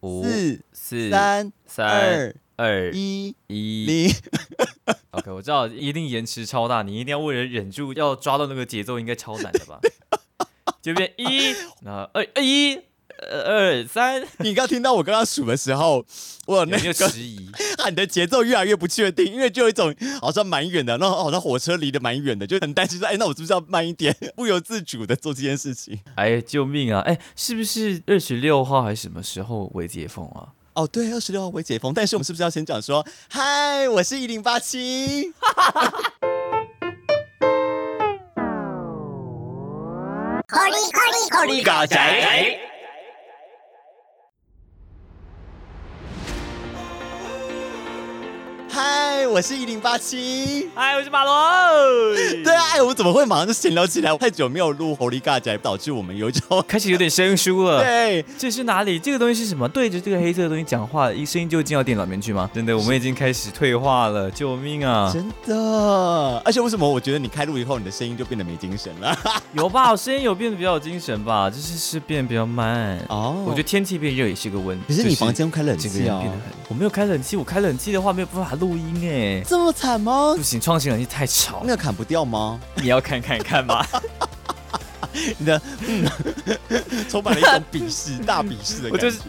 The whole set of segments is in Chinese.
五四、四三、三二、二一，一。零。OK，我知道一定延迟超大，你一定要为了忍住要抓到那个节奏，应该超难的吧？就变一，那二二一，呃二三，你刚听到我刚刚数的时候，我那个迟疑？你的节奏越来越不确定，因为就有一种好像蛮远的，然后好像火车离得蛮远的，就很担心说，哎，那我是不是要慢一点，不由自主的做这件事情？哎，救命啊！哎，是不是二十六号还是什么时候为解封啊？哦，对，二十六号为解封，但是我们是不是要先讲说，嗨，我是一零八七，嘎仔，嗨，我是一零八七。嗨，我是马龙。对啊，哎，我们怎么会马上就闲聊起来？太久没有录《狐狸尬宅》，导致我们有一种开始有点生疏了。对这是哪里？这个东西是什么？对着这个黑色的东西讲话，一声音就进到电脑里面去吗？真的，我们已经开始退化了，救命啊！真的，而且为什么我觉得你开录以后，你的声音就变得没精神了？有吧？我声音有变得比较有精神吧？就是是变得比较慢。哦我觉得天气变热也是个问题。可是你房间开冷气变得，很……我没有开冷气，我开冷气的话没有办法录音哎。这么惨吗不？行，创新冷气太吵那，个砍不掉吗？你要看看看吗。你的嗯，充满了一种鄙视、大鄙视的感觉。我就是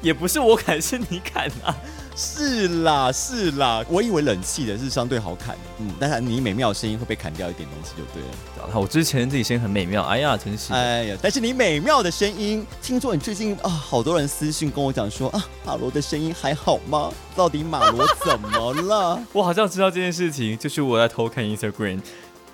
也不是我砍，是你砍啊。是啦，是啦，我以为冷气的是相对好砍，嗯，但是你美妙的声音会被砍掉一点东西就对了。我之前自己声音很美妙，哎呀，真是。哎呀，但是你美妙的声音，听说你最近啊，好多人私信跟我讲说啊，马罗的声音还好吗？到底马罗怎么了？我好像知道这件事情，就是我在偷看 Instagram，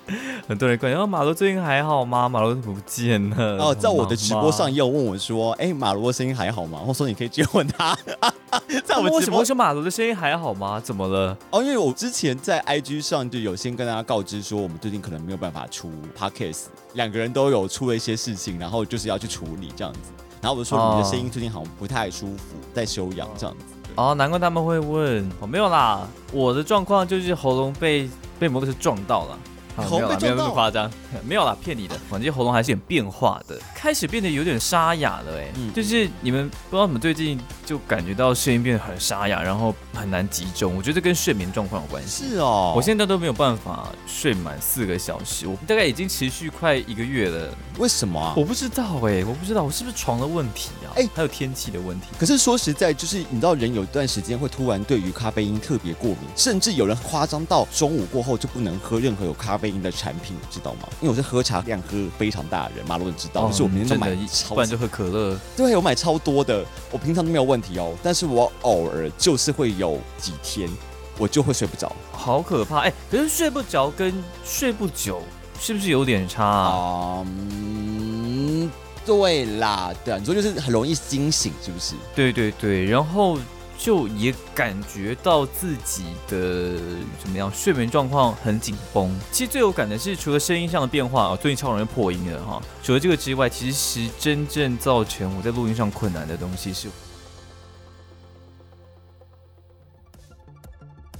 很多人关心，哦，马罗最近还好吗？马罗不见了。哦，在我的直播上也有问我说，哎，马罗的声音还好吗？我说你可以直接问他，在我们直播什么会说马罗的声音还好吗？怎么了？哦，因为我之前在 IG 上就有先跟大家告知说，我们最近可能没有办法出 Podcast，两个人都有出了一些事情，然后就是要去处理这样子。然后我就说你的声音最近好像不太舒服，在休养这样子。对哦，难怪他们会问。哦，没有啦，我的状况就是喉咙被被摩托车撞到了。啊喉没有啦，没有那么夸张，没有啦，骗你的。反正喉咙还是有点变化的，开始变得有点沙哑了，哎、嗯就是你们不知道怎么最近就感觉到声音变得很沙哑，然后很难集中。我觉得这跟睡眠状况有关系。是哦，我现在都没有办法睡满四个小时，我大概已经持续快一个月了。为什么啊？我不知道哎、我不知道我是不是床的问题啊？哎还有天气的问题。可是说实在，就是你知道，人有一段时间会突然对于咖啡因特别过敏，甚至有人夸张到中午过后就不能喝任何有咖啡因的产品，你知道吗？因为我是喝茶量喝非常大的人，马路你知道，就是我每天都哦真的，买超不然就喝可乐。对我买超多的，我平常都没有问题哦，但是我偶尔就是会有几天我就会睡不着好可怕！哎、可是睡不着跟睡不久是不是有点差啊？啊。嗯，对啦，对啊，你说就是很容易惊醒，是不是？对对对，然后就也感觉到自己的怎么样，睡眠状况很紧绷。其实最有感的是，除了声音上的变化啊，最近超容易破音的哈。除了这个之外，其实真正造成我在录音上困难的东西是。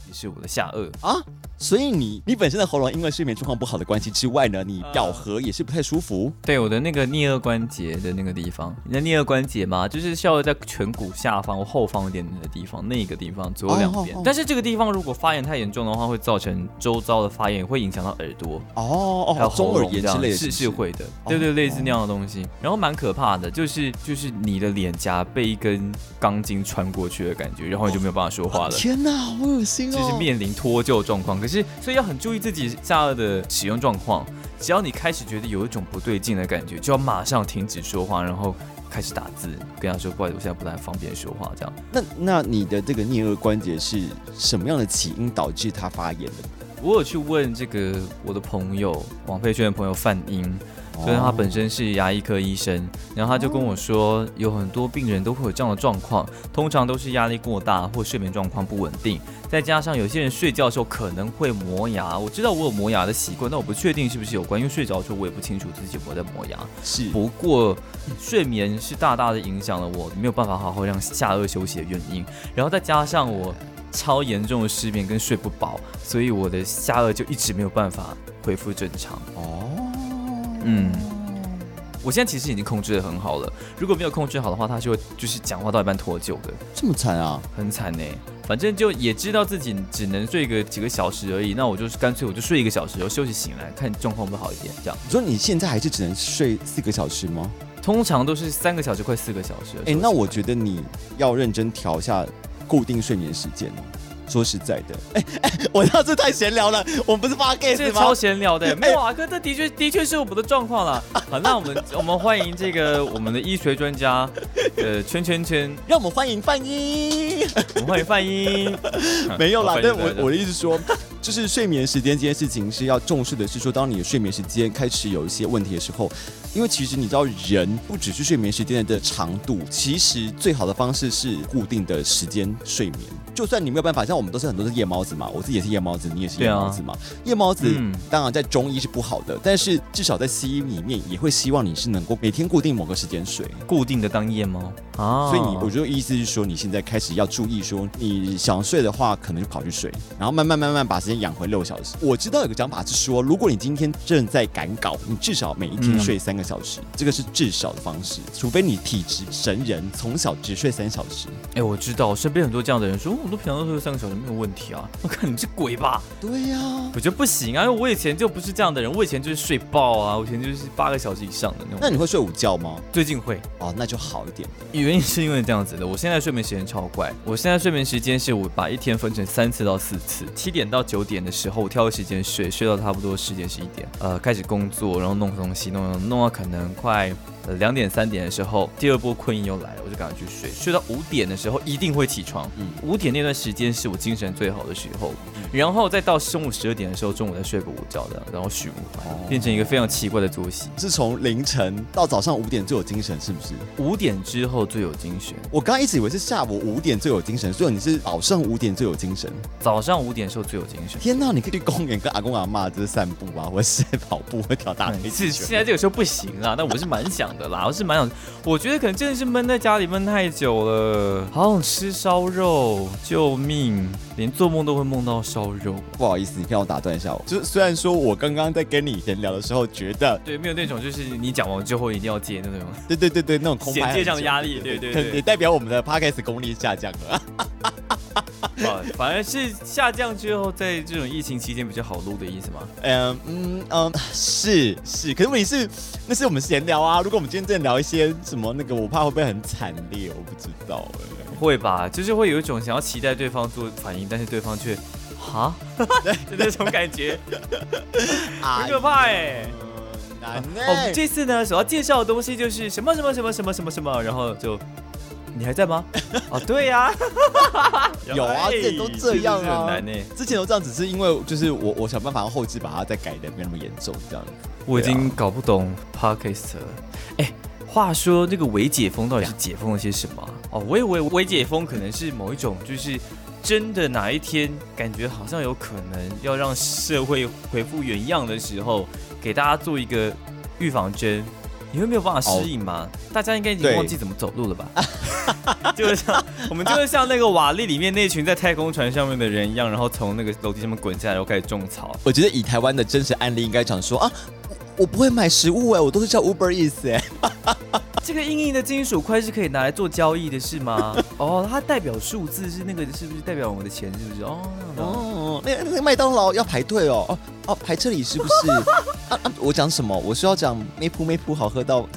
也是我的下颚，啊，所以你你本身的喉咙因为睡眠状况不好的关系之外呢，你咬合也是不太舒服。对我的那个颞颌关节的那个地方，你的颞颌关节嘛，就是稍微在颧骨下方或后方一点点的地方，那个地方左右两边。哦哦哦但是这个地方如果发炎太严重的话，会造成周遭的发炎，会影响到耳朵。哦哦，还有中耳炎之类的是是会的，对对，哦类似那样的东西，然后蛮可怕的，就是就是你的脸颊被一根钢筋穿过去的感觉，然后你就没有办法说话了，天哪，好恶心哦！就是面临脱臼状况。可是所以要很注意自己下颚的使用状况，只要你开始觉得有一种不对劲的感觉，就要马上停止说话，然后开始打字，跟他说不好意思，我现在不太方便说话，这样。那那你的这个颞颌关节是什么样的起因导致它发炎的？我有去问这个我的朋友王佩轩的朋友范英，哦所以他本身是牙医科医生，然后他就跟我说，有很多病人都会有这样的状况，通常都是压力过大或睡眠状况不稳定，再加上有些人睡觉的时候可能会磨牙。我知道我有磨牙的习惯，但我不确定是不是有关，因为睡着的时候我也不清楚自己有没有在磨牙。是不过睡眠是大大的影响了我没有办法好好让下颚休息的原因，然后再加上我超严重的失眠跟睡不饱，所以我的下颚就一直没有办法恢复正常。哦，嗯，我现在其实已经控制的很好了，如果没有控制好的话，他就会就是讲话到一半脱臼的，这么惨啊！很惨呢。反正就也知道自己只能睡个几个小时而已，那我就是干脆我就睡一个小时，然后休息醒来看状况会不会好一点。这样，你说你现在还是只能睡四个小时吗？通常都是三个小时，快四个小时。哎，那我觉得你要认真调一下固定睡眠时间。说实在的，哎哎，我道这太闲聊了，我们不是发 g a s 吗？超闲聊的，没有啊，哥，这的确的确是我们的状况了。好，那我们我们欢迎这个我们的医学专家，呃，圈圈圈，让我们欢迎范英，我们欢迎范英，没有啦，但我我的意思说。就是睡眠时间这件事情是要重视的，是说当你的睡眠时间开始有一些问题的时候，因为其实你知道人不只是睡眠时间的长度，其实最好的方式是固定的时间睡眠。就算你没有办法，像我们都是很多是夜猫子嘛，我自己也是夜猫子，你也是夜猫子嘛。夜猫子当然在中医是不好的，但是至少在西医里面也会希望你是能够每天固定某个时间睡，固定的当夜猫啊。所以你我觉得意思是说，你现在开始要注意说，你想睡的话，可能就跑去睡，然后慢慢慢慢把时间。养回六小时，我知道有个讲法是说，如果你今天正在赶稿，你至少每一天睡三个小时，这个是至少的方式。除非你体质神人，从小只睡三小时。哎，我知道，我身边很多这样的人说，我都平常都睡三个小时没有问题啊。我看你是鬼吧？对呀，我觉得不行啊，因为我以前就不是这样的人，我以前就是睡爆啊，我以前就是八个小时以上的那种。那你会睡午觉吗？最近会哦，那就好一点。原因是因为这样子的，我现在睡眠时间超怪，我现在睡眠时间是我把一天分成三次到四次，七点到九点的时候我挑个。时间睡睡到差不多十点十一点，呃，开始工作，然后弄东西，弄弄到可能快呃两点三点的时候，第二波困意又来了，我就赶快去睡，睡到五点的时候一定会起床，嗯，五点那段时间是我精神最好的时候，然后再到中午十二点的时候，中午再睡个午觉的，然后续午，变成一个非常奇怪的作息，是从凌晨到早上五点最有精神，是不是？五点之后最有精神，我刚刚一直以为是下午五点最有精神，所以你是早上五点最有精神，早上五点时候最有精神，天哪，你可以去公园跟阿公阿妈就是散步啊，或者是跑步，或跳大腿。是现在这个时候不行啊，但我是蛮想的啦，我是蛮想，我觉得可能真的是闷在家里闷太久了，好想吃烧肉，救命！连做梦都会梦到烧肉。不好意思，你让我打断一下我，就是虽然说我刚刚在跟你闲聊的时候，觉得对，没有那种就是你讲完之后一定要接那种，对对对对，那种空衔接上的压力，对对对，也代表我们的 podcast 功力下降了。啊，反而是下降之后，在这种疫情期间比较好录的意思吗？嗯嗯嗯，是是，可是问题是，那是我们闲聊啊。如果我们今天在聊一些什么那个，我怕会不会很惨烈？我不知道哎，会吧？就是会有一种想要期待对方做反应，但是对方却 哈，就那种感觉，很可怕哎。难。我们这次呢，所要介绍的东西就是什么什么什么什么什么什么，然后就。你还在吗？哦，对呀，有啊，之前都这样啊。之前都这样，只是因为就是我我想办法用后置把它再改的没那么严重这样子。我已经搞不懂 podcast 了。哎，话说那个微解封到底是解封了些什么？哦，我以为微解封可能是某一种，就是真的哪一天感觉好像有可能要让社会恢复原样的时候，给大家做一个预防针。你会没有办法适应吗？大家应该已经忘记怎么走路了吧？就是像我们就是像那个瓦砾里面那群在太空船上面的人一样，然后从那个楼梯上面滚下来，然后开始种草。我觉得以台湾的真实案例应该讲说啊，我不会买食物哎，我都是叫 Uber Eats 哎。这个硬硬的金属块是可以拿来做交易的，是吗？哦，它代表数字是那个，是不是代表我们的钱？是不是？哦哦，那那个麦当劳要排队哦哦哦，排这里是不是？啊啊！我讲什么？我是要讲没铺没铺好喝到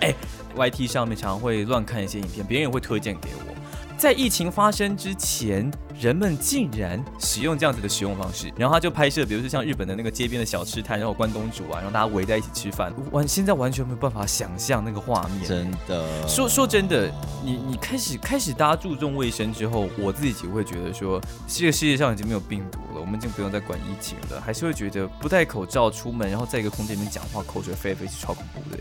哎，YT 上面常常会乱看一些影片，别人也会推荐给我。在疫情发生之前。人们竟然使用这样子的使用方式，然后他就拍摄，比如说像日本的那个街边的小吃摊，然后关东煮啊，然后大家围在一起吃饭，完现在完全没有办法想象那个画面。真的，说说真的，你你开始开始大家注重卫生之后，我自己会觉得说，这个世界上已经没有病毒了，我们已经不用再管疫情了，还是会觉得不戴口罩出门，然后在一个空间里面讲话，口水飞飞是超恐怖的。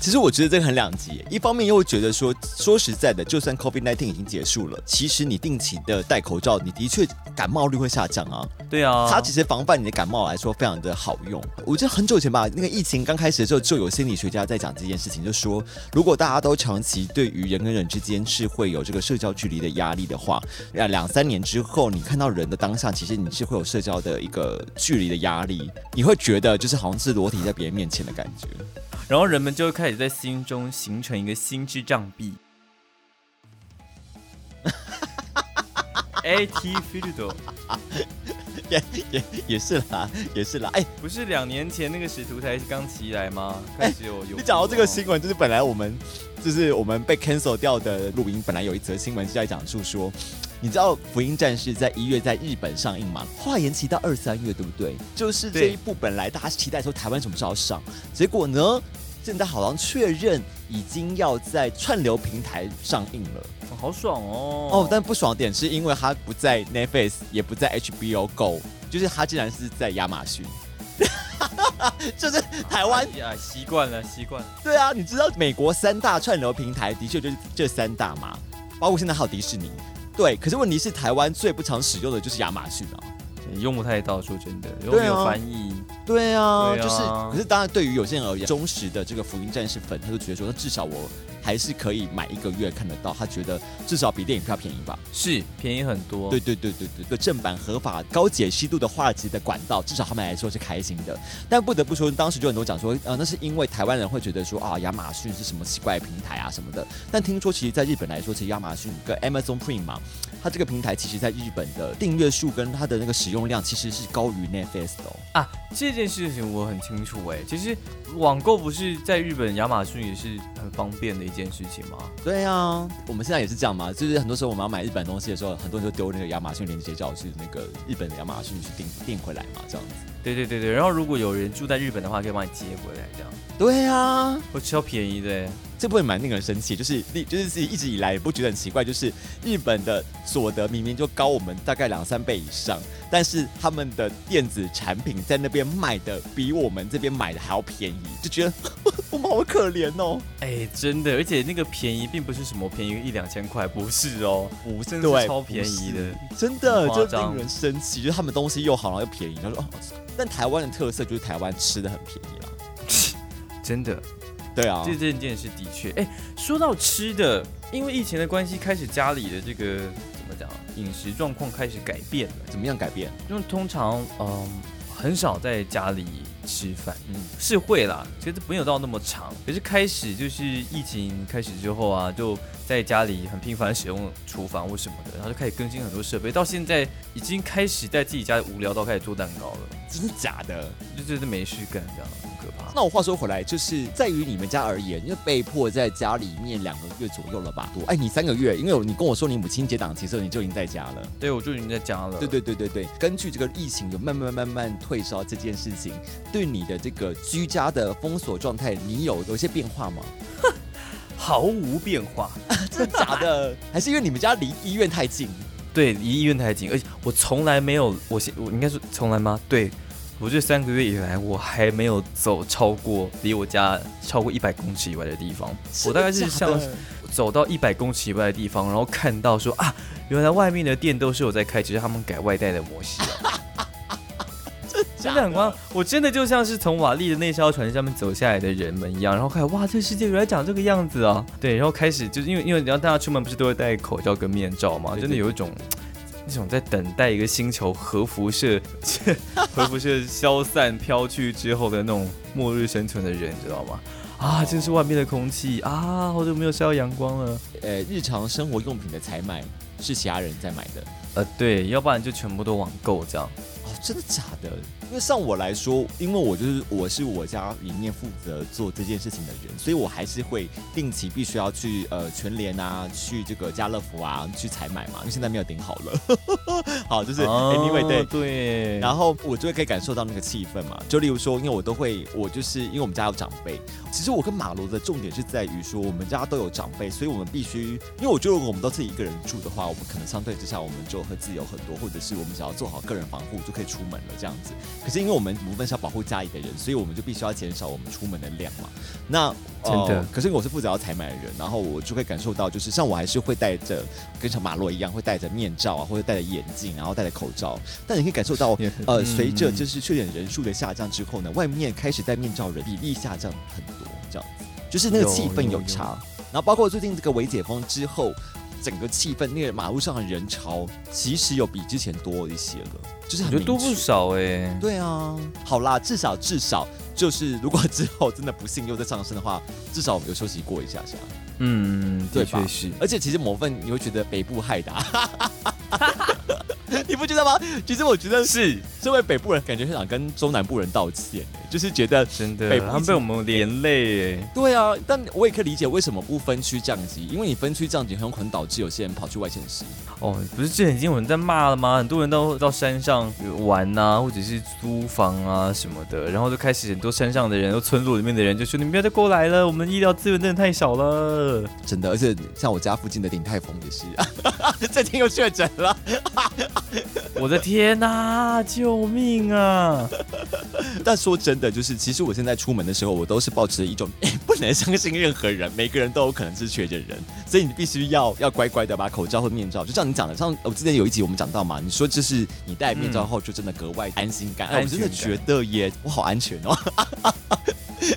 其实我觉得这个很两极，一方面又会觉得说，说实在的，就算 COVID-19 已经结束了，其实你定期的戴口罩。你的确感冒率会下降啊，对啊，它其实防范你的感冒来说非常的好用。我记得很久以前吧，那个疫情刚开始的时候，就有心理学家在讲这件事情，就说如果大家都长期对于人跟人之间是会有这个社交距离的压力的话，两两三年之后，你看到人的当下，其实你是会有社交的一个距离的压力，你会觉得就是好像是裸体在别人面前的感觉。然后人们就会开始在心中形成一个心之障壁。A T Field 也也也是啦，也是啦。哎、不是两年前那个使徒才刚起来吗？开始有有。你讲到这个新闻，就是本来我们就是我们被 cancel 掉的录音，本来有一则新闻是在讲述说，你知道《福音战士》在一月在日本上映吗？后来延期到二三月，对不对？就是这一部本来大家期待说台湾什么时候上，结果呢，现在好像确认已经要在串流平台上映了。哦好爽哦！哦，但不爽点是因为它不在 Netflix，也不在 HBO Go，就是它竟然是在亚马逊。就是台湾哎呀，习惯了，习惯了。对啊，你知道美国三大串流平台的确就是这三大嘛，包括现在还有迪士尼。对，可是问题是台湾最不常使用的就是亚马逊啊。用不太到，说真的，又对啊没有翻译。对啊，就是，可是当然对于有些人而言，忠实的这个福音战士粉，他就觉得说，那至少我还是可以买一个月看得到，他觉得至少比电影票便宜吧。是便宜很多。对对对对对，个正版合法高解析度的画质的管道，至少他们来说是开心的。但不得不说，当时就很多讲说，呃，那是因为台湾人会觉得说啊，亚马逊是什么奇怪的平台啊什么的。但听说其实在日本来说，其实亚马逊跟 Amazon Prime 嘛，它这个平台其实在日本的订阅数跟它的那个使用量其实是高于 Netflix 的、哦。啊，这件事情我很清楚哎。其实网购不是在日本亚马逊也是很方便的一件事情吗？对啊，我们现在也是这样嘛，就是很多时候我们要买日本东西的时候，很多人就丢那个亚马逊链接，叫我去那个日本的亚马逊去订订回来嘛，这样子。对对对对。然后如果有人住在日本的话，可以帮你接回来，这样对啊，会超便宜的欸。这部分蛮令人生气，就是你就是自己一直以来也不觉得很奇怪，就是日本的所得明明就高我们大概两三倍以上，但是他们的电子产品在那边卖的比我们这边买的还要便宜，就觉得 我们好可怜哦。哎，真的，而且那个便宜并不是什么便宜一两千块，不是哦，不真的是超便宜的。真的就令人生气，就是他们东西又好，然后又便宜，他说哦，但台湾的特色就是台湾吃的很便宜啦。真的，对啊，这这件事的确，哎，说到吃的，因为疫情的关系，开始家里的这个怎么讲，饮食状况开始改变了。怎么样改变？因为通常，嗯，很少在家里吃饭，嗯，是会啦，其实没有到那么长。可是开始就是疫情开始之后啊，就在家里很频繁使用厨房或什么的，然后就开始更新很多设备，到现在已经开始在自己家里无聊到开始做蛋糕了，真的假的？就真的没事干，这样。那我话说回来，就是在于你们家而言，因为被迫在家里面两个月左右了吧？多哎，你三个月，因为你跟我说你母亲节档期的时候你就已经在家了。对，我就已经在家了。对对对对对，根据这个疫情有慢慢慢慢退烧这件事情，对你的这个居家的封锁状态，你有有一些变化吗？毫无变化。真的假的？还是因为你们家离医院太近？对，离医院太近，而且我从来没有，我现我应该是从来吗？对，我这三个月以来，我还没有走超过离我家超过一百公尺以外的地方。我大概是像走到一百公尺以外的地方，然后看到说啊，原来外面的店都是有在开，只是他们改外带的模式啊。真的很光，我真的就像是从瓦砾的那艘船上面走下来的人们一样，然后看哇，这个世界原来长这个样子啊！对，然后开始就是因为因为你知道大家出门不是都会戴口罩跟面罩嘛，真的有一种那种在等待一个星球核辐射核辐射消散飘去之后的那种末日生存的人，你知道吗？啊，这是外面的空气啊，好久没有晒到阳光了。呃，日常生活用品的采买是其他人在买的。呃，对，要不然就全部都网购这样。哦，真的假的？因为像我来说，因为我就是我是我家里面负责做这件事情的人，所以我还是会定期必须要去呃全联啊，去这个家乐福啊去采买嘛，因为现在没有顶好了。好，就是 anyway 对哦。对，然后我就会可以感受到那个气氛嘛，就例如说，因为我都会，我就是因为我们家有长辈，其实我跟马罗的重点是在于说，我们家都有长辈，所以我们必须，因为我觉得如果我们都自己一个人住的话，我们可能相对之下我们就会自由很多，或者是我们只要做好个人防护就可以出门了这样子。可是因为我们部分是要保护家里的人，所以我们就必须要减少我们出门的量嘛。那真的呃可是我是负责要采买的人，然后我就会感受到，就是像我还是会戴着跟小马洛一样，会戴着面罩啊，或者戴着眼镜，然后戴着口罩。但你可以感受到，呃，嗯随着就是确诊人数的下降之后呢，外面开始戴面罩人比例下降很多，这样子，就是那个气氛有差。然后包括最近这个微解封之后，整个气氛那个马路上的人潮其实有比之前多一些了，就是我觉得多不少哎、对啊，好啦，至少至少就是如果之后真的不幸又再上升的话，至少我们有休息过一下下。嗯，对吧的确是。而且其实某份你会觉得北部害的、啊，你不觉得吗？其实我觉得是身为北部人，感觉很想跟中南部人道歉，就是觉得真的北，部他们被我们连累哎。对啊，但我也可以理解为什么不分区降级，因为你分区降级很有可能导致有些人跑去外县市。哦，不是之前已经有人在骂了吗？很多人都到山上玩呐、或者是租房啊什么的，然后就开始很多山上的人，都村落里面的人就说：“你们不要再过来了，我们医疗资源真的太少了。真的，而且像我家附近的鼎泰丰也是，最近又确诊了。” 我的天呐、救命啊！但说真的，就是其实我现在出门的时候，我都是保持着一种、哎 不能相信任何人，每个人都有可能是确诊人，所以你必须要要乖乖的把口罩和面罩，就像你讲的，像我之前有一集我们讲到嘛，你说就是你戴面罩后就真的格外安心感，哎、我真的觉得耶，我好安全哦。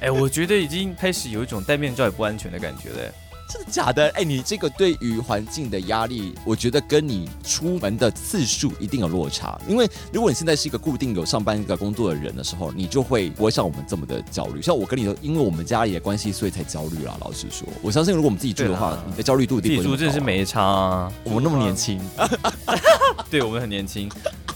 哎、我觉得已经开始有一种戴面罩也不安全的感觉了。真的假的？哎、你这个对于环境的压力，我觉得跟你出门的次数一定有落差。因为如果你现在是一个固定有上班一个工作的人的时候，你就会不会像我们这么的焦虑。像我跟你说，因为我们家里的关系，所以才焦虑啦。老实说，我相信如果我们自己住的话，你的焦虑度一定不会住真的是没差、啊，我们那么年轻，对我们很年轻，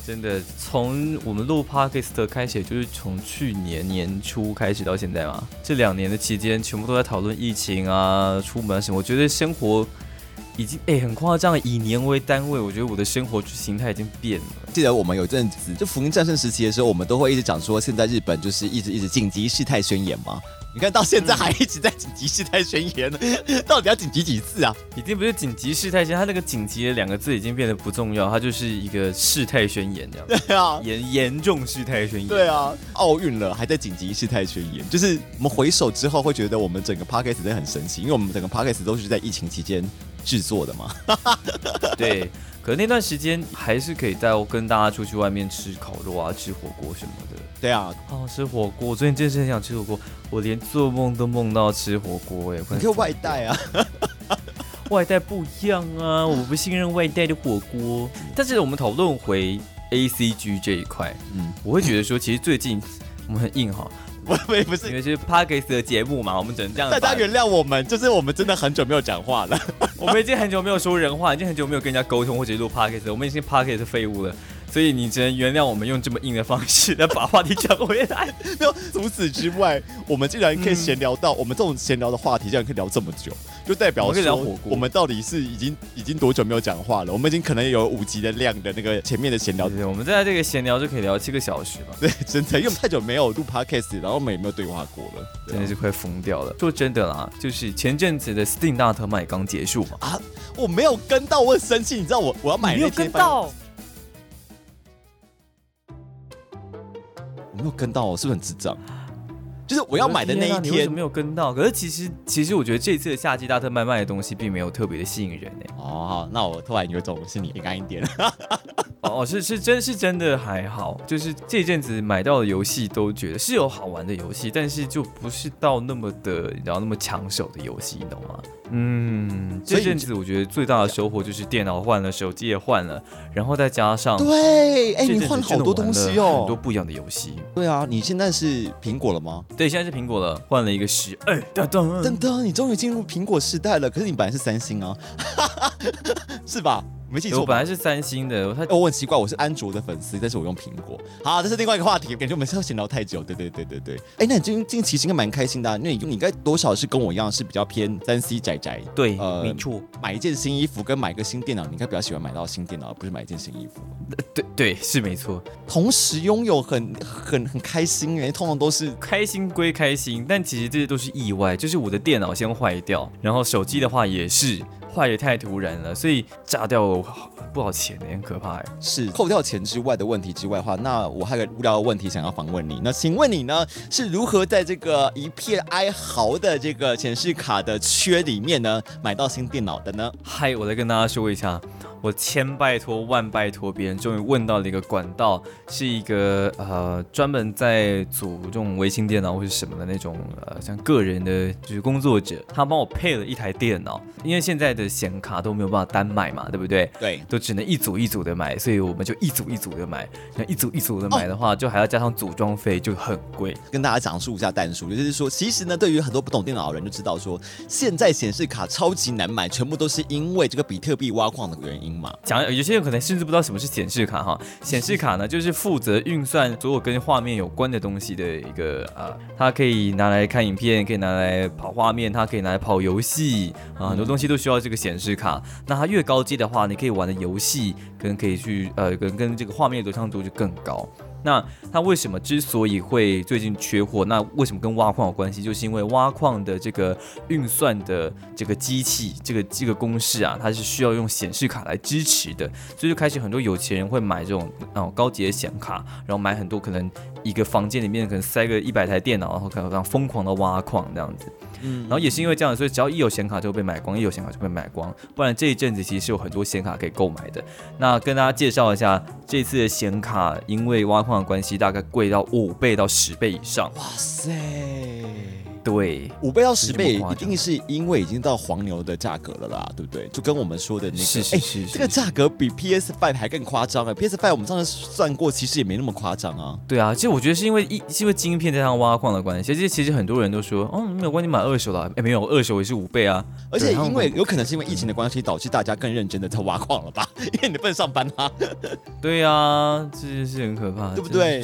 真的从我们录 podcast 开始，就是从去年年初开始到现在嘛，这两年的期间，全部都在讨论疫情啊、出门什么。我觉得生活已经哎、很夸张，以年为单位，我觉得我的生活形态已经变了。记得我们有阵子就福音战胜时期的时候，我们都会一直讲说，现在日本就是一直一直紧急事态宣言嘛。你看到现在还一直在紧急事态宣言呢，到底要紧急几次啊？已经不是紧急事态宣言，它那个紧急的两个字已经变得不重要，它就是一个事态宣言这样，对啊，严严重事态宣言。对啊，奥运了还在紧急事态宣言，就是我们回首之后会觉得我们整个 podcast 真的很神奇，因为我们整个 podcast 都是在疫情期间制作的嘛。对，可是那段时间还是可以带我跟大家出去外面吃烤肉啊，吃火锅什么的。对啊，哦，吃火锅，我最近真的是很想吃火锅，我连做梦都梦到吃火锅哎。你可以外带啊。外带不一样啊，我不信任外带的火锅。但是我们讨论回 A C G 这一块，嗯，我会觉得说，其实最近我们很硬哈，不不不因，为是 p a r k e s 的节目嘛，我们只能这样把。大家原谅我们，就是我们真的很久没有讲话了。我们已经很久没有说人话，已经很久没有跟人家沟通或者录 p a r k e s 我们已经 p a r k e s 废物了。所以你只能原谅我们用这么硬的方式来把话题讲回来。没有，除此之外，我们竟然可以闲聊到、我们这种闲聊的话题，竟然可以聊这么久，就代表说聊火锅我们到底是已经已经多久没有讲话了？我们已经可能有五集的量的那个前面的闲聊对，对我们在这个闲聊就可以聊七个小时吧，对，真的，因为我们太久没有录 podcast，然后我们也没有对话过了，真的是快疯掉了。说真的啦，就是前阵子的 Steam 大特卖刚结束嘛，啊我没有跟到，我很生气，你知道我我要买你没有跟，到，没有跟到，我是不是很智障？就是我要买的那一天没有跟到？可是其实其实我觉得这次的夏季大特卖卖的东西并没有特别的吸引人哎。哦，好，那我突然有种心里干一点。哦，是是真是真的还好，就是这阵子买到的游戏都觉得是有好玩的游戏，但是就不是到那么的，然后那么抢手的游戏，你懂吗？嗯，这阵子我觉得最大的收获就是电脑换了，手机也换了，然后再加上对，哎、你换了好多东西哦。很多不一样的游戏。对啊，你现在是苹果了吗？对，现在是苹果了，换了一个十二，噔噔噔噔，你终于进入苹果时代了。可是你本来是三星啊，是吧？没记错。我本来是三星的，他哦，我很奇怪，我是安卓的粉丝，但是我用苹果。好，这是另外一个话题，感觉我们是要闲聊太久。对对对对对。哎，那你最近近期应该蛮开心的、啊，因为你你应该多少是跟我一样是比较偏三 C 宅宅。对，呃没错，买一件新衣服跟买个新电脑，你应该比较喜欢买到新电脑，而不是买一件新衣服。对对是没错。同时拥有很很很开心哎，通常都是开心归开心，但其实这些都是意外。就是我的电脑先坏掉，然后手机的话也是坏也太突然了，所以炸掉了不少钱，很可怕哎。是扣掉钱之外的问题之外的话，那我还有个无聊的问题想要访问你。那请问你呢是如何在这个一片哀嚎的这个显示卡的缺里面呢买到新电脑的呢？嗨，我再跟大家说一下，我千拜托万拜托别人，终于问到了一个管道，是一个呃专门在组这种微型电脑或者什么的那种呃像个人的就是工作者，他帮我配了一台电脑，因为现在的显卡都没有办法单买嘛，对不对？对，都只能一组一组的买，所以我们就一组一组的买。那一组一组的买的话，就还要加上组装费，就很贵。跟大家讲述一下单数，就是说，其实呢，对于很多不懂电脑的人就知道说，现在显示卡超级难买，全部都是因为这个比特币挖矿的原因嘛。讲有些人可能甚至不知道什么是显示卡哈，显示卡呢就是负责运算所有跟画面有关的东西的一个啊，它可以拿来看影片，可以拿来跑画面，它可以拿来跑游戏啊，很多东西都需要这个显示卡。那它越高阶的话，你可以玩的游戏可能可以去呃跟跟这个画面流畅度就更高。那它为什么之所以会最近缺货？那为什么跟挖矿有关系？就是因为挖矿的这个运算的这个机器，这个这个公式啊，它是需要用显示卡来支持的，所以就开始很多有钱人会买这种哦高级的显卡，然后买很多可能一个房间里面可能塞个一百台电脑，然后可能这样疯狂的挖矿这样子。嗯，然后也是因为这样，所以只要一有显卡就会被买光，一有显卡就被买光，不然这一阵子其实是有很多显卡可以购买的。那跟大家介绍一下，这次的显卡因为挖矿的关系，大概贵到五倍到十倍以上。哇塞！对，五倍到十倍一定是因为已经到黄牛的价格了啦，对不对？就跟我们说的那个，是是是，这个价格比 PS Five 还更夸张啊！PS Five 我们上次算过，其实也没那么夸张啊。对啊，其实我觉得是因为一是因为晶片加上挖矿的关系，其实其实很多人都说，哦，没有关系，买二手的，哎，没有，二手也是五倍啊。而且因为有可能是因为疫情的关系，导致大家更认真的在挖矿了吧？因为你不能上班啊。对啊，这件事很可怕，对不对？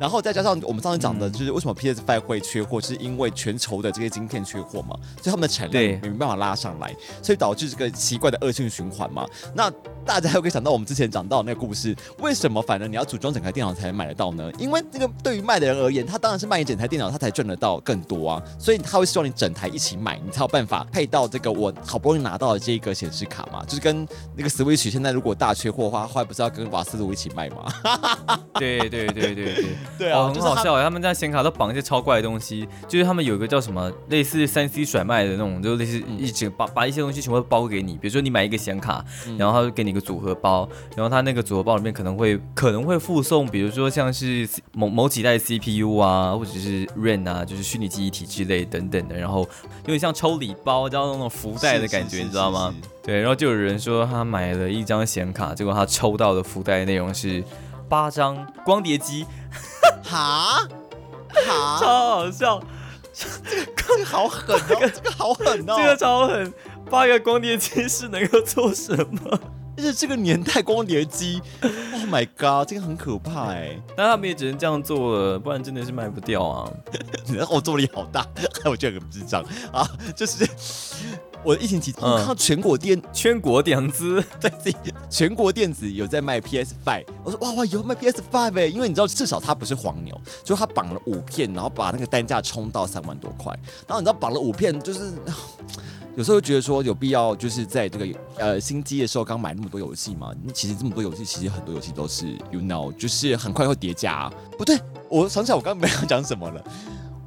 然后再加上我们上次讲的，就是为什么 PS Five 会缺货，是因为全球的这些晶片缺货嘛，所以他们的产量没办法拉上来，所以导致这个奇怪的恶性循环嘛。那大家又可以想到我们之前讲到那个故事，为什么反正你要组装整台电脑才能买得到呢？因为那个对于卖的人而言，他当然是卖一整台电脑，他才赚得到更多啊，所以他会希望你整台一起买，你才有办法配到这个我好不容易拿到的这个显示卡嘛。就是跟那个 Switch 现在如果大缺货的话，后来不是要跟瓦斯炉一起卖吗？对对对对对。对啊，很好笑，他们家显卡都绑一些超怪的东西，就是他们有一个叫什么类似三 C 甩卖的那种，就类似一直把把一些东西全部包给你，比如说你买一个显卡，然后他就给你一个组合包，然后他那个组合包里面可能会可能会附送，比如说像是某某几代 CPU 啊，或者是 RAM 啊，就是虚拟记忆体之类等等的，然后有点像抽礼包，叫那种福袋的感觉，你知道吗？对，然后就有人说他买了一张显卡，结果他抽到的福袋内容是八张光碟机。哈，哈，超好笑，这个好狠哦，这个好狠哦，这个超狠，八个光碟机是能够做什么？而且这个年代光碟机，Oh my god，这个很可怕哎。但他们也只能这样做了，不然真的是卖不掉啊。然 后做力好大，我觉得很智障啊，就是。我疫情期间看到全国电全国电子在自己全国电子有在卖 PS Five，我说哇哇有卖 PS Five 哎，因为你知道至少它不是黄牛，就他绑了五片，然后把那个单价冲到三万多块，然后你知道绑了五片，就是 有时候觉得说有必要就是在这个呃新机的时候刚买那么多游戏嘛？其实这么多游戏，其实很多游戏都是 you know，就是很快会叠加。不对，我想起来我刚刚没有讲什么了。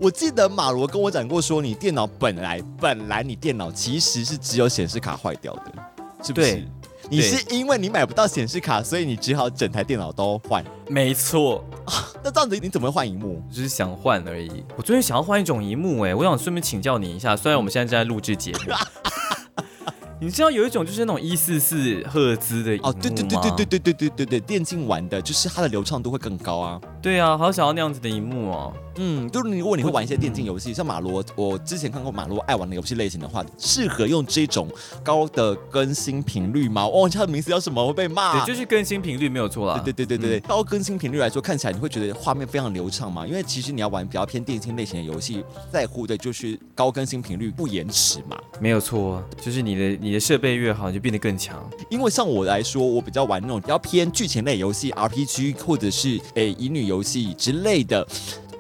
我记得马罗跟我讲过，说你电脑本来本来你电脑其实是只有显示卡坏掉的，是不是？你是因为你买不到显示卡，所以你只好整台电脑都换。没错，那这样子你怎么会换荧幕？只是想换而已。我最近想要换一种荧幕，哎，我想顺便请教你一下。虽然我们现在正在录制节目。你知道有一种就是那种一四四赫兹的哦，对对对对对对对对对对，电竞玩的，就是它的流畅度会更高啊。对啊，好想要那样子的荧幕哦。嗯，就是如果你会玩一些电竞游戏，像马罗，我之前看过马罗爱玩的游戏类型的话，适合用这种高的更新频率吗？忘记它的名字叫什么，会被骂。对，就是更新频率没有错啦。对对对对对，高更新频率来说，看起来你会觉得画面非常流畅嘛？因为其实你要玩比较偏电竞类型的游戏，在乎的就是高更新频率不延迟嘛。没有错，就是你的你的设备越好，就变得更强。因为像我来说，我比较玩那种比较偏剧情类游戏，RPG 或者是诶乙女游戏之类的。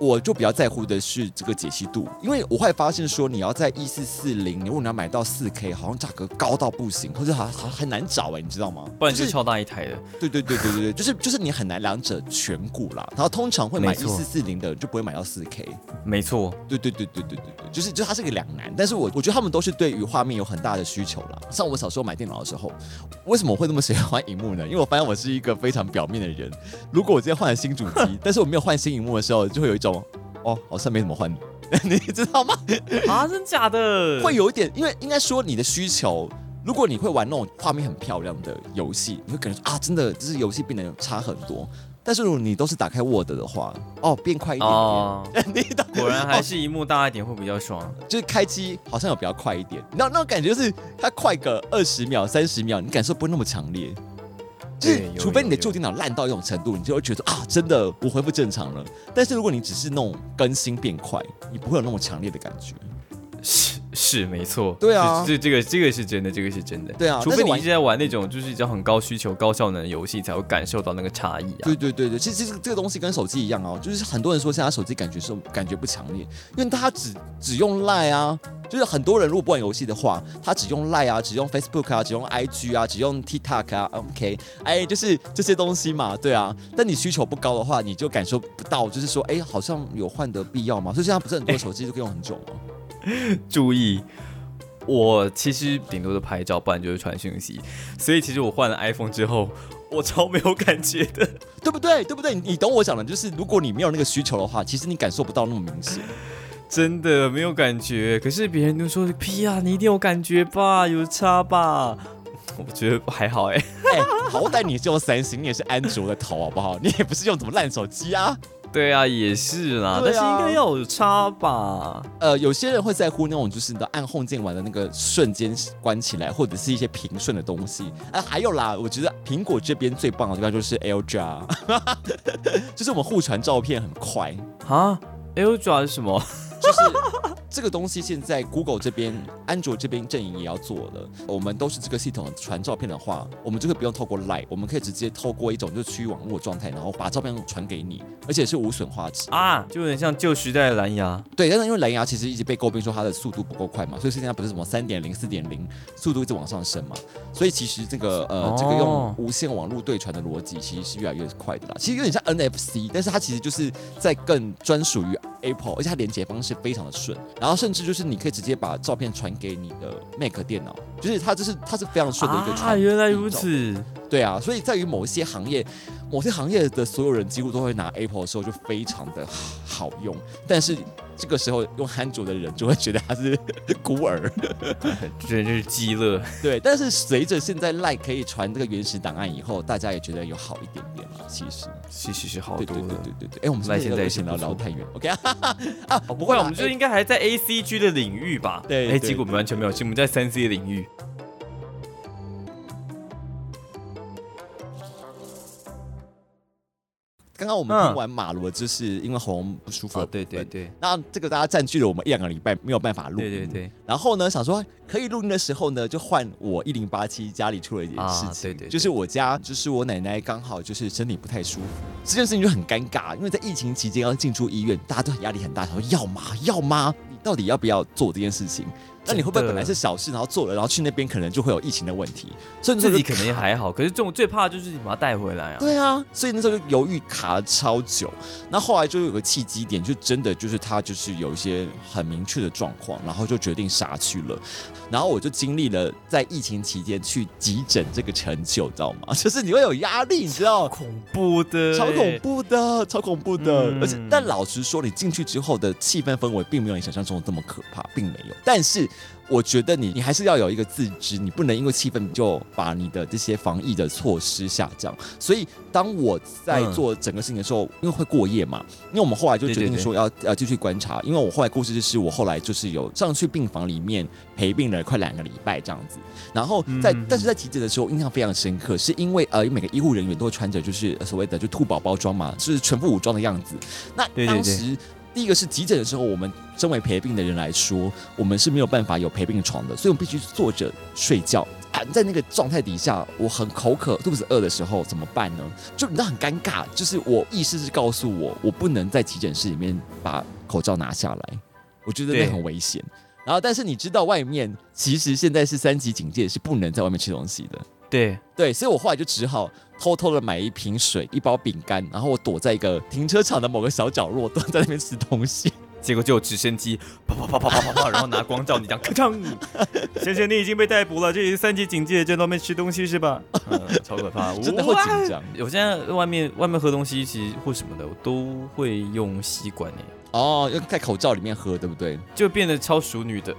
我就比较在乎的是这个解析度，因为我会发现说，你要在一四四零，如果你要买到四 K，好像价格高到不行，或者好好很难找哎，你知道吗？不然就是超大一台的。对对对对对对，就是就是你很难两者全顾啦。然后通常会买一四四零的，就不会买到四 K。没错，对对对对对对对，就是就它是个两难。但是我我觉得他们都是对于画面有很大的需求啦。像我小时候买电脑的时候，为什么我会那么喜欢换荧幕呢？因为我发现我是一个非常表面的人。如果我今天换了新主机，但是我没有换新荧幕的时候，就会有一种。哦，好像没怎么换，你知道吗？啊，真假的？会有一点，因为应该说你的需求如果你会玩那种画面很漂亮的游戏，你会感觉啊，真的就是游戏变得差很多。但是如果你都是打开 Word 的话，哦，变快一点点，哦，你懂？果然还是一幕大一点会比较爽。就是开机好像有比较快一点，那那种感觉就是它快个二十秒、三十秒，你感受不会那么强烈。就是除非你的旧电脑烂到一种程度，你就会觉得啊，真的我恢复正常了。但是如果你只是那种更新变快，你不会有那么强烈的感觉。是是没错，对啊是这这个这个是真的，这个是真的。对啊除非你一直在玩那种就是一种很高需求、高效能的游戏，才会感受到那个差异啊。对对对对，其实这个这个东西跟手机一样哦，就是很多人说现在手机感觉是感觉不强烈，因为他只只用 Line 啊，就是很多人如果不玩游戏的话，他只用 Line 啊，只用 Facebook 啊，只用 IG 啊，只用 TikTok 啊，OK，哎，就是这些东西嘛，对啊。但你需求不高的话，你就感受不到，就是说，哎，好像有换的必要吗？所以现在不是很多手机都可以用很久吗？注意，我其实顶多是拍照，不然就是传讯息。所以其实我换了 iPhone 之后，我超没有感觉的。对不对？对不对？你你懂我讲的，就是如果你没有那个需求的话，其实你感受不到那么明显。真的没有感觉，可是别人都说屁啊，你一定有感觉吧，有差吧？我觉得还好哎、哎，好歹你是用三星，你也是安卓的头，好不好？你也不是用什么烂手机啊。对啊，也是啦，啊但是应该要有差吧？呃，有些人会在乎那种就是你的按 home 键玩的那个瞬间关起来，或者是一些平顺的东西。啊，还有啦，我觉得苹果这边最棒的地方就是 AirDrop，就是我们互传照片很快。啊，AirDrop 是什么？就是这个东西，现在 Google 这边、安卓这边阵营也要做了。我们都是这个系统传照片的话，我们就会不用透过 Line，我们可以直接透过一种就是区域网络状态，然后把照片传给你，而且是无损画质。啊，就有点像旧时代的蓝牙。对，但是因为蓝牙其实一直被诟病说它的速度不够快嘛，所以现在不是什么三点零、四点零，速度一直往上升嘛，所以其实这个呃、哦这个用无线网络对传的逻辑其实是越来越快的啦。其实有点像 NFC，但是它其实就是在更专属于 Apple，而且它连接方式非常的顺，然后甚至就是你可以直接把照片传给你的 Mac 电脑，就是它这是它是非常顺的一个传。啊，原来如。此。对啊，所以在于某些行业，某些行业的所有人几乎都会拿 Apple 的时候就非常的 好用，但是这个时候用安卓的人就会觉得他是 孤儿。真是鸡肋。对，但是随着现在 Line 可以传这个原始档案以后，大家也觉得有好一点点嘛。其实，其实是好多了对对对。对对对。哎，我们现在现在闲聊聊太远，OK 啊？啊，哦，不会，我们就应该还在 A C G 的领域吧？哎，对哎结果我们完全没有，其实我们在三 C 的领域。刚刚我们嗯听完马罗，就是因为喉咙不舒服对，对对那这个大家占据了我们一两个礼拜没有办法录音。对对对，然后呢，想说可以录音的时候呢，就换我一零八七家里出了一件事情，啊对对对就是我家就是我奶奶刚好就是身体不太舒服，这件事情就很尴尬，因为在疫情期间要进出医院，大家都很压力很大，他说要吗？要吗？你到底要不要做这件事情？那你会不会本来是小事，然后做了，然后去那边可能就会有疫情的问题，所以那时候就自己可能也还好，可是这种最怕的就是你把它带回来啊。对啊，所以那时候就犹豫卡了超久。那后来就有个契机点，就真的就是他就是有一些很明确的状况，然后就决定杀去了。然后我就经历了在疫情期间去急诊这个成就，知道吗？就是你会有压力，你知道。恐怖的，超恐。怖的，超恐怖的，嗯而且但老实说，你进去之后的气氛氛围并没有你想象中的这么可怕，并没有。但是我觉得你你还是要有一个自知，你不能因为气氛就把你的这些防疫的措施下降。所以当我在嗯做整个事情的时候，因为会过夜嘛，因为我们后来就决定说要呃继续观察，因为我后来故事就是我后来就是有上去病房里面陪病了快两个礼拜这样子，然后在、嗯但是在急诊的时候印象非常深刻，是因为呃每个医护人员都会穿着就是所谓的就兔宝宝装嘛，就是全副武装的样子。那当时第一个是急诊的时候，我们身为陪病的人来说，我们是没有办法有陪病床的，所以我们必须坐着睡觉。啊，在那个状态底下，我很口渴、肚子饿的时候怎么办呢？就你知道很尴尬，就是我意识是告诉我，我不能在急诊室里面把口罩拿下来，我觉得那很危险。然后，但是你知道，外面其实现在是三级警戒，是不能在外面吃东西的。对，对，所以我后来就只好偷偷的买一瓶水、一包饼干，然后我躲在一个停车场的某个小角落，蹲在那边吃东西。结果就有直升机啪啪啪啪啪啪啪，然后拿光照你，这样咔嚓，先生你已经被逮捕了，这里是三级警戒，在外面吃东西是吧？超可怕，真的会紧张我现在外面外面喝东西，其实或什么的，我都会用吸管诶，哦，要在口罩里面喝，对不对？就变得超淑女的。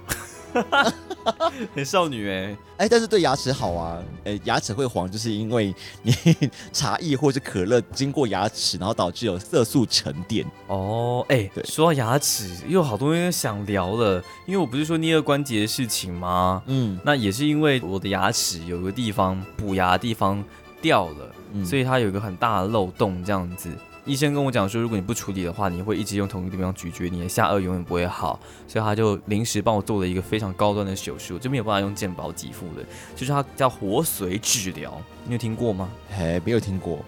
很少女哎。哎，但是对牙齿好啊。呃，牙齿会黄，就是因为你 茶艺或者可乐经过牙齿，然后导致有色素沉淀。哦，哎，对说到牙齿，又有好多人想聊了，因为我不是说颞颌关节的事情吗？嗯，那也是因为我的牙齿有个地方补牙的地方掉了，嗯所以它有一个很大的漏洞，这样子。医生跟我讲说，如果你不处理的话，你会一直用同一个地方咀嚼，你的下颚永远不会好。所以他就临时帮我做了一个非常高端的手术，就没有办法用健保给付的，就是它叫活髓治疗，你有听过吗？嘿，没有听过。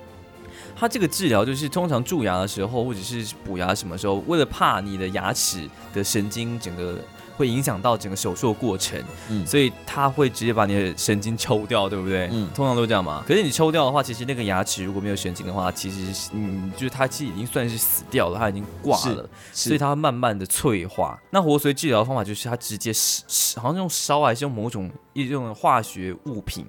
它这个治疗就是通常蛀牙的时候，或者是补牙什么时候，为了怕你的牙齿的神经整个会影响到整个手术的过程，嗯所以它会直接把你的神经抽掉，对不对？嗯通常都这样嘛。可是你抽掉的话，其实那个牙齿如果没有神经的话，其实是嗯，就是它其实已经算是死掉了，它已经挂了，所以它慢慢的脆化。那活髓治疗的方法就是它直接烧，好像用烧还是用某种一种化学物品，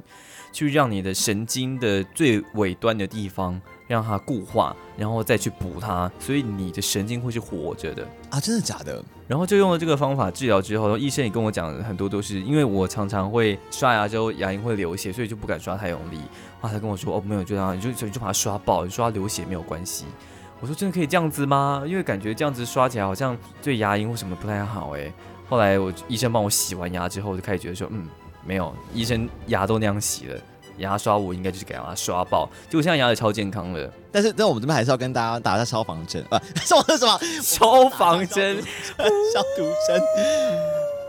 去让你的神经的最尾端的地方让它固化，然后再去补它，所以你的神经会是活着的。啊，真的假的？然后就用了这个方法治疗之后，医生也跟我讲很多都是因为我常常会刷牙之后牙龈会流血，所以就不敢刷太用力。啊，他跟我说哦没有，就这样，你就你就把它刷爆，你刷流血没有关系。我说真的可以这样子吗？因为感觉这样子刷起来好像对牙龈或什么不太好诶。后来我医生帮我洗完牙之后，就开始觉得说嗯没有，医生牙都那样洗了。牙刷我应该就是给它刷爆，结果现在牙齿超健康的。但是，但我们这边还是要跟大家打一下消防针啊，什么什么消防针，消毒针。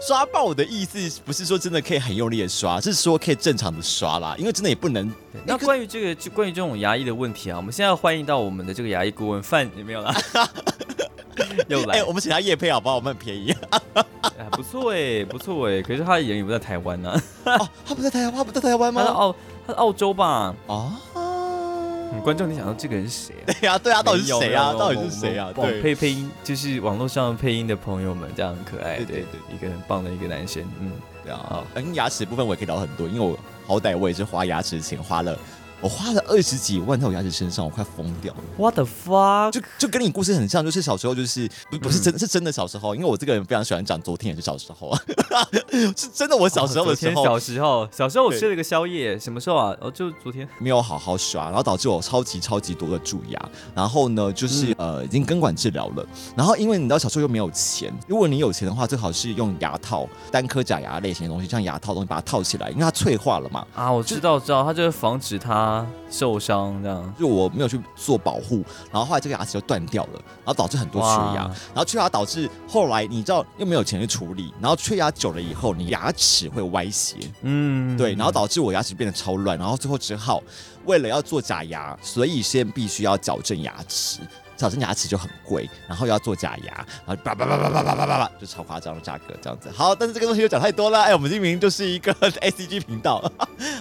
刷爆我的意思不是说真的可以很用力的刷，是说可以正常的刷啦，因为真的也不能。那关于这个，就关于这种牙医的问题啊，我们现在要欢迎到我们的这个牙医顾问范，有没有啦？又来哎、，我们请他夜配好不好？我们很便宜。哎，不错哎，不错哎。可是他人也不在台湾呢、哦，他不在台湾，他不在台湾吗？他在澳，澳洲吧？哦，嗯，观众，你想到这个人是谁啊？对呀、对呀、到底是谁啊？到底是谁啊？对，配配音就是网络上配音的朋友们，这样很可爱，对对对，一个很棒的一个男生，嗯，对啊好。跟牙齿部分我也可以聊很多，因为我好歹我也是花牙齿的钱花了，我花了二十几万在我牙齿身上，我快疯掉了。What the fuck？就就跟你故事很像，就是小时候就是不不是真、是真的小时候，因为我这个人非常喜欢讲昨天也是小时候啊，是真的我小时候的时候、小时候，小时候我对吃了个宵夜，什么时候啊？哦，就昨天。没有好好刷，然后导致我超级超级多的蛀牙，然后呢就是、呃已经根管治疗了，然后因为你知道小时候又没有钱，如果你有钱的话，最好是用牙套单颗假牙类型的东西，像牙套的东西把它套起来，因为它脆化了嘛，啊，我知道，我知道，它就是防止他受伤这样。就我没有去做保护，然后后来这个牙齿就断掉了，然后导致很多缺牙，然后缺牙导致后来你知道又没有钱去处理，然后缺牙久了以后，你牙齿会歪斜，嗯，对，然后导致我牙齿变得超乱，然后最后只好为了要做假牙，所以先必须要矫正牙齿。矫正牙齿就很贵，然后又要做假牙，然后叭叭叭叭叭叭叭叭叭，就超夸张的价格这样子。好，但是这个东西又讲太多了，哎，我们明明就是一个 A C G 频道。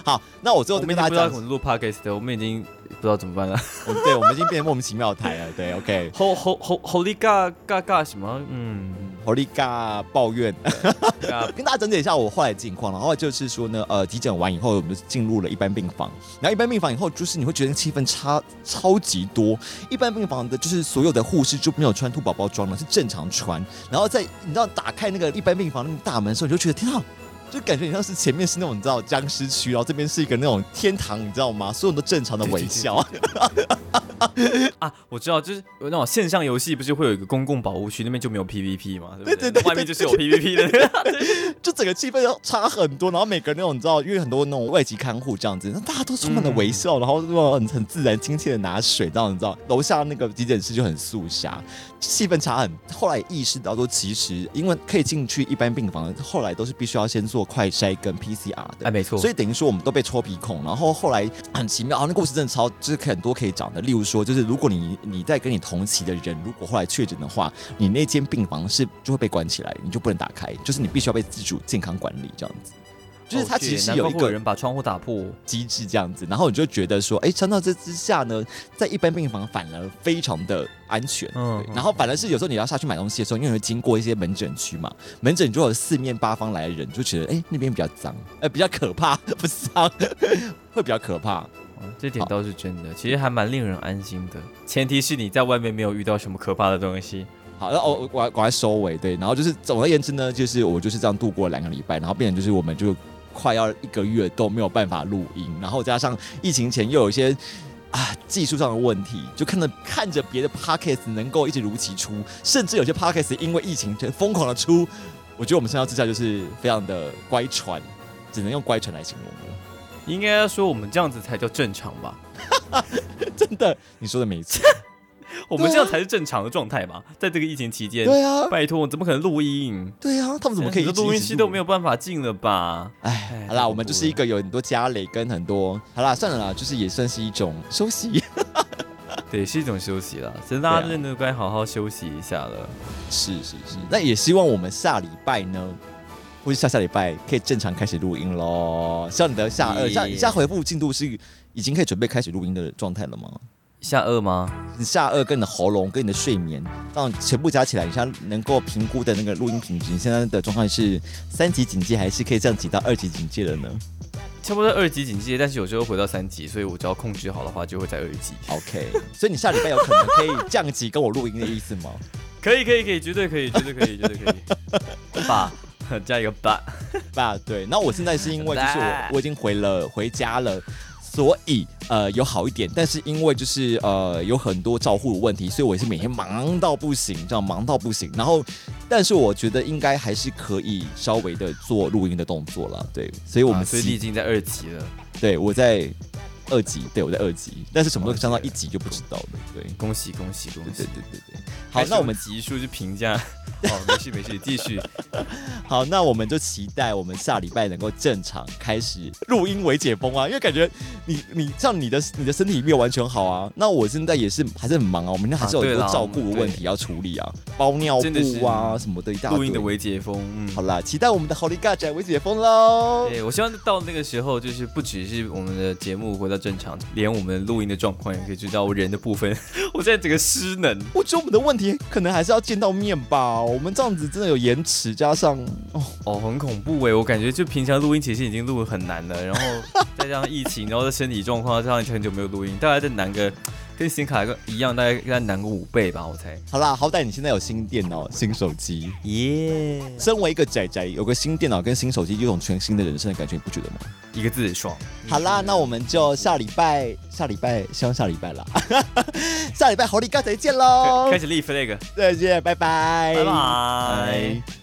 好，那我最后跟大家讲怎么录 podcast 的，我们已经不知道怎么办了。我们对我们已经变得莫名其妙的台了，对，OK。Ho ho ho Holy God God God 什么？嗯，火力嘎抱怨，啊跟大家整理一下我后来的近况。然后就是说呢，呃，急诊完以后，我们就进入了一般病房。然后一般病房以后，就是你会觉得气氛差超级多。一般病房的就是所有的护士就没有穿兔宝宝装了，是正常穿。然后在你知道打开那个一般病房那个大门的时候，你就觉得天啊！就感觉你像是前面是那种你知道僵尸区，然后这边是一个那种天堂，你知道吗？所有人都正常的微笑。啊，我知道，就是有那种线上游戏，不是会有一个公共保护区，那边就没有 PVP 嘛，对对对外面就是有 PVP 的。就整个气氛要差很多，然后每个人那种你知道，因为很多那种外籍看护这样子，那大家都充满了微笑，然后那种很很自然亲切的拿水，这样你知道，楼下那个急诊室就很肃杀，气氛差很。后来意识到说，其实因为可以进去一般病房，后来都是必须要先做快筛跟 PCR 的。哎，没错，所以等于说我们都被戳鼻孔，然后后来很奇妙啊，那故事真的超，就是很多可以讲的。例如说，就是如果你你在跟你同期的人，如果后来确诊的话，你那间病房是就会被关起来，你就不能打开，就是你必须要被自主健康管理这样子。就是它其实是有一个人把窗户打破。机制这样子，然后你就觉得说，哎，相较这之下呢，在一般病房反而非常的安全。嗯，然后反而是有时候你要下去买东西的时候，因为会经过一些门诊区嘛，门诊就有四面八方来的人，就觉得哎那边比较脏，呃比较可怕，不是脏，会比较可怕。嗯这点倒是真的，其实还蛮令人安心的。前提是你在外面没有遇到什么可怕的东西。好，那我我我来收尾，对，然后就是总而言之呢，就是我就是这样度过了两个礼拜，然后变成就是我们就快要一个月都没有办法录音，然后加上疫情前又有一些啊技术上的问题，就看着看着别的 p o c k e t 能够一直如期出，甚至有些 p o c k e t 因为疫情疯狂的出，我觉得我们生肖之下就是非常的乖传，只能用乖传来形容了。应该说我们这样子才叫正常吧？真的，你说的没错。我们这样才是正常的状态嘛，在这个疫情期间，对啊，拜托，怎么可能录音？对啊，他们怎么可以录音机都没有办法进了吧？哎，好啦，我们就是一个有很多家累跟很多，好啦，算了啦，就是也算是一种休息，对，是一种休息了，其实大家真的该好好休息一下了。是是是，那也希望我们下礼拜呢，或者下下礼拜可以正常开始录音喽。像你的下呃下下回复进度是已经可以准备开始录音的状态了吗？下颚吗？你下颚跟你的喉咙跟你的睡眠，这样全部加起来，你现在能够评估的那个录音品质，你现在的状况是三级警戒，还是可以降级到二级警戒了呢？差不多二级警戒，但是有时候回到三级，所以我只要控制好的话，就会在二级。OK，所以你下礼拜有可能可以降级跟我录音的意思吗？可以，可以，可以，绝对可以，绝对可以，绝对可以。爸，加一个爸，爸，对。那我现在是因为就是我 我已经回了回家了。所以呃有好一点，但是因为就是呃有很多照护的问题，所以我是每天忙到不行，这样忙到不行。然后，但是我觉得应该还是可以稍微的做录音的动作了，对。所以我们所以你已经在二级了，对我在二级，对我在二级，但是什么时候升到一级就不知道了，对。恭喜恭喜恭喜！对对对对。好，那我们级数就评价。哦，没事没事，继续。好，那我们就期待我们下礼拜能够正常开始录音为解封啊，因为感觉你你像你的你的身体没有完全好啊，那我现在也是还是很忙啊，我明天还是有很多照顾的问题要处理啊，包尿布啊什么的，一大录音的为解封。嗯，好啦，期待我们的 Holy God 为解封喽。对，我希望到那个时候，就是不只是我们的节目回到正常，连我们录音的状况也可以知道我人的部分。我现在整个失能，我觉得我们的问题可能还是要见到面吧。我们这样子真的有延迟，加上哦哦，很恐怖哎！我感觉就平常录音其实已经录很难了，然后再加上疫情，然后这身体状况，加上很久没有录音，大概再难个跟新卡个一样，大概再难个五倍吧，我猜。好啦，好歹你现在有新电脑、新手机，耶！身为一个仔仔，有个新电脑跟新手机，有种全新的人生的感觉，你不觉得吗？一个字爽。好啦，那我们就下礼拜，下礼拜，希望下礼拜啦。下礼拜好，你刚才见喽！开始立 flag，再见，拜拜，拜拜。